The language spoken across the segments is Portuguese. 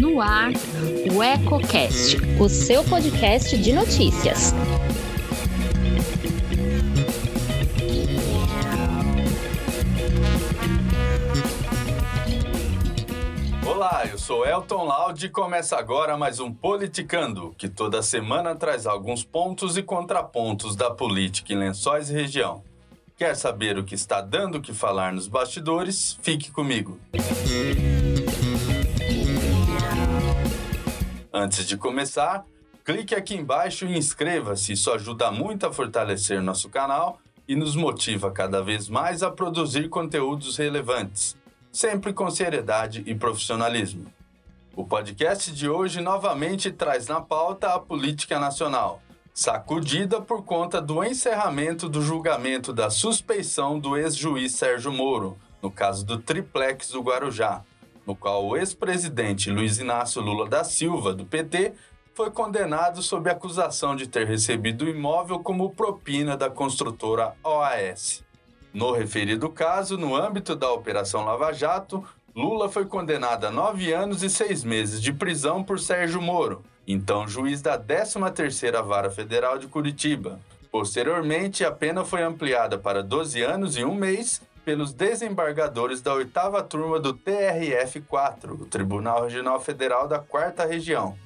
No ar, o EcoCast, o seu podcast de notícias. Olá, eu sou Elton Laude e começa agora mais um Politicando, que toda semana traz alguns pontos e contrapontos da política em Lençóis e região. Quer saber o que está dando o que falar nos bastidores? Fique comigo. Antes de começar, clique aqui embaixo e inscreva-se, isso ajuda muito a fortalecer nosso canal e nos motiva cada vez mais a produzir conteúdos relevantes, sempre com seriedade e profissionalismo. O podcast de hoje novamente traz na pauta a política nacional sacudida por conta do encerramento do julgamento da suspeição do ex-juiz Sérgio Moro, no caso do triplex do Guarujá, no qual o ex-presidente Luiz Inácio Lula da Silva, do PT, foi condenado sob acusação de ter recebido o imóvel como propina da construtora OAS. No referido caso, no âmbito da Operação Lava Jato, Lula foi condenado a nove anos e seis meses de prisão por Sérgio Moro, então juiz da 13ª Vara Federal de Curitiba. Posteriormente, a pena foi ampliada para 12 anos e um mês pelos desembargadores da oitava turma do TRF-4, o Tribunal Regional Federal da Quarta Região.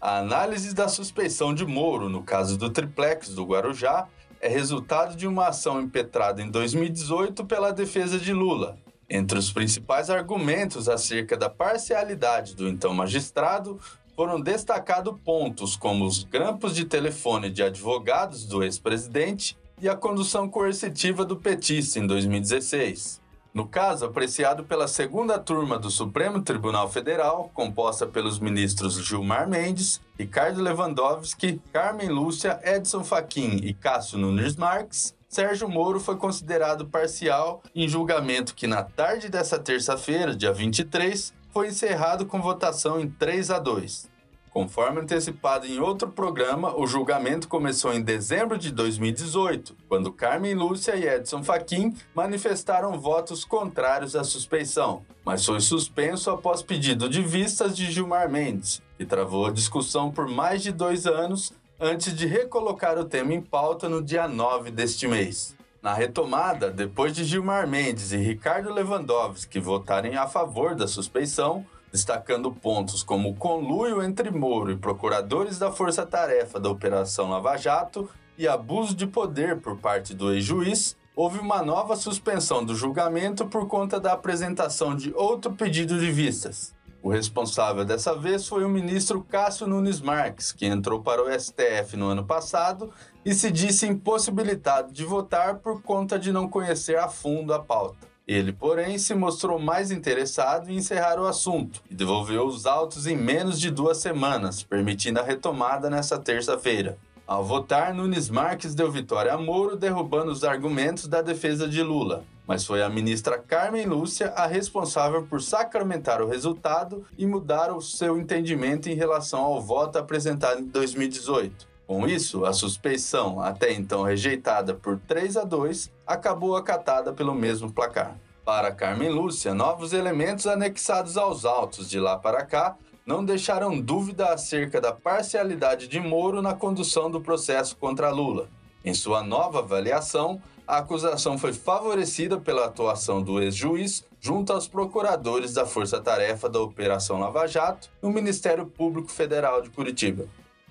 A análise da suspeição de Moro, no caso do triplex do Guarujá, é resultado de uma ação impetrada em 2018 pela defesa de Lula. Entre os principais argumentos acerca da parcialidade do então magistrado foram destacados pontos como os grampos de telefone de advogados do ex-presidente e a condução coercitiva do petista em 2016. No caso, apreciado pela segunda turma do Supremo Tribunal Federal, composta pelos ministros Gilmar Mendes, Ricardo Lewandowski, Carmen Lúcia, Edson Fachin e Cássio Nunes Marques, Sérgio Moro foi considerado parcial em julgamento que, na tarde dessa terça-feira, dia 23, foi encerrado com votação em 3 a 2. Conforme antecipado em outro programa, o julgamento começou em dezembro de 2018, quando Carmen Lúcia e Edson Fachin manifestaram votos contrários à suspeição, mas foi suspenso após pedido de vistas de Gilmar Mendes, que travou a discussão por mais de dois anos antes de recolocar o tema em pauta no dia 9 deste mês. Na retomada, depois de Gilmar Mendes e Ricardo Lewandowski votarem a favor da suspeição, destacando pontos como conluio entre Moro e procuradores da Força Tarefa da Operação Lava Jato e abuso de poder por parte do ex-juiz, houve uma nova suspensão do julgamento por conta da apresentação de outro pedido de vistas. O responsável dessa vez foi o ministro Cássio Nunes Marques, que entrou para o STF no ano passado e se disse impossibilitado de votar por conta de não conhecer a fundo a pauta. Ele, porém, se mostrou mais interessado em encerrar o assunto e devolveu os autos em menos de duas semanas, permitindo a retomada nesta terça-feira. Ao votar, Nunes Marques deu vitória a Moro, derrubando os argumentos da defesa de Lula. Mas foi a ministra Carmen Lúcia a responsável por sacramentar o resultado e mudar o seu entendimento em relação ao voto apresentado em 2018. Com isso, a suspeição, até então rejeitada por 3 a 2, acabou acatada pelo mesmo placar. Para Carmen Lúcia, novos elementos anexados aos autos de lá para cá não deixaram dúvida acerca da parcialidade de Moro na condução do processo contra Lula. Em sua nova avaliação, a acusação foi favorecida pela atuação do ex-juiz junto aos procuradores da Força Tarefa da Operação Lava Jato no Ministério Público Federal de Curitiba.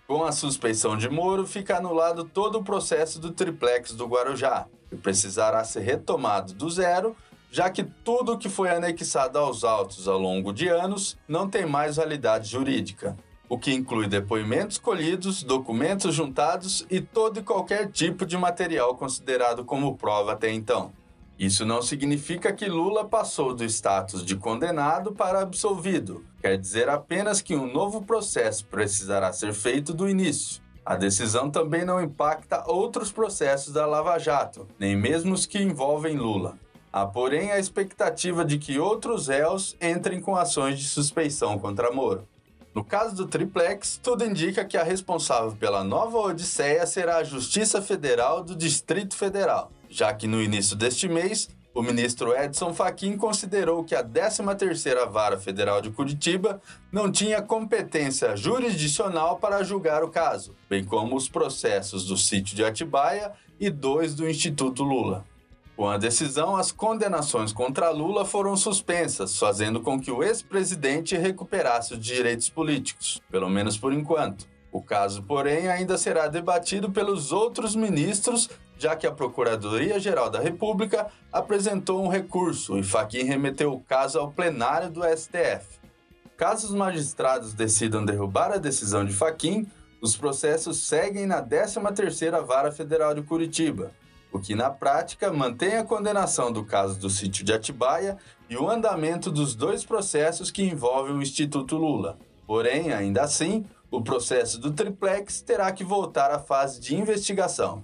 Com a suspeição de Moro, fica anulado todo o processo do triplex do Guarujá, que precisará ser retomado do zero, já que tudo que foi anexado aos autos ao longo de anos não tem mais validade jurídica, o que inclui depoimentos colhidos, documentos juntados e todo e qualquer tipo de material considerado como prova até então. Isso não significa que Lula passou do status de condenado para absolvido. Quer dizer apenas que um novo processo precisará ser feito do início. A decisão também não impacta outros processos da Lava Jato, nem mesmo os que envolvem Lula. Há, porém, a expectativa de que outros réus entrem com ações de suspeição contra Moro. No caso do triplex, tudo indica que a responsável pela nova odisseia será a Justiça Federal do Distrito Federal, já que no início deste mês, O ministro Edson Fachin considerou que a 13ª Vara Federal de Curitiba não tinha competência jurisdicional para julgar o caso, bem como os processos do sítio de Atibaia e dois do Instituto Lula. Com a decisão, as condenações contra Lula foram suspensas, fazendo com que o ex-presidente recuperasse os direitos políticos, pelo menos por enquanto. O caso, porém, ainda será debatido pelos outros ministros, já que a Procuradoria-Geral da República apresentou um recurso e Fachin remeteu o caso ao plenário do STF. Caso os magistrados decidam derrubar a decisão de Fachin, os processos seguem na 13ª Vara Federal de Curitiba, o que na prática mantém a condenação do caso do sítio de Atibaia e o andamento dos dois processos que envolvem o Instituto Lula. Porém, ainda assim, o processo do triplex terá que voltar à fase de investigação.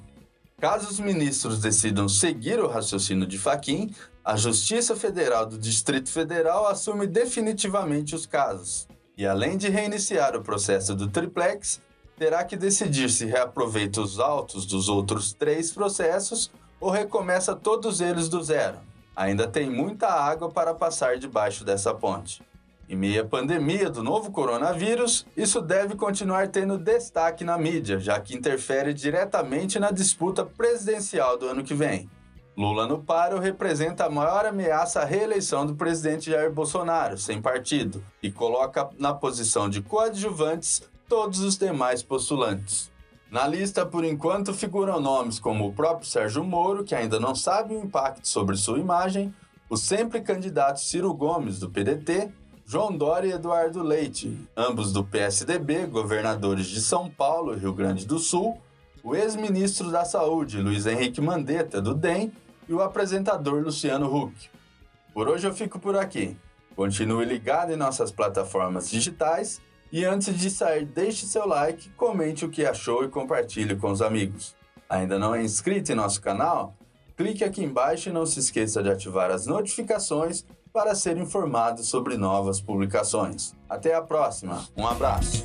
Caso os ministros decidam seguir o raciocínio de Faquim, a Justiça Federal do Distrito Federal assume definitivamente os casos. E além de reiniciar o processo do triplex, terá que decidir se reaproveita os autos dos outros três processos ou recomeça todos eles do zero. Ainda tem muita água para passar debaixo dessa ponte. Em meio à pandemia do novo coronavírus, isso deve continuar tendo destaque na mídia, já que interfere diretamente na disputa presidencial do ano que vem. Lula no páreo representa a maior ameaça à reeleição do presidente Jair Bolsonaro, sem partido, e coloca na posição de coadjuvantes todos os demais postulantes. Na lista, por enquanto, figuram nomes como o próprio Sérgio Moro, que ainda não sabe o impacto sobre sua imagem, o sempre candidato Ciro Gomes, do PDT, João Dória e Eduardo Leite, ambos do PSDB, governadores de São Paulo e Rio Grande do Sul, o ex-ministro da Saúde, Luiz Henrique Mandetta, do DEM, e o apresentador Luciano Huck. Por hoje eu fico por aqui. Continue ligado em nossas plataformas digitais e antes de sair, deixe seu like, comente o que achou e compartilhe com os amigos. Ainda não é inscrito em nosso canal? Clique aqui embaixo e não se esqueça de ativar as notificações para ser informado sobre novas publicações. Até a próxima, um abraço!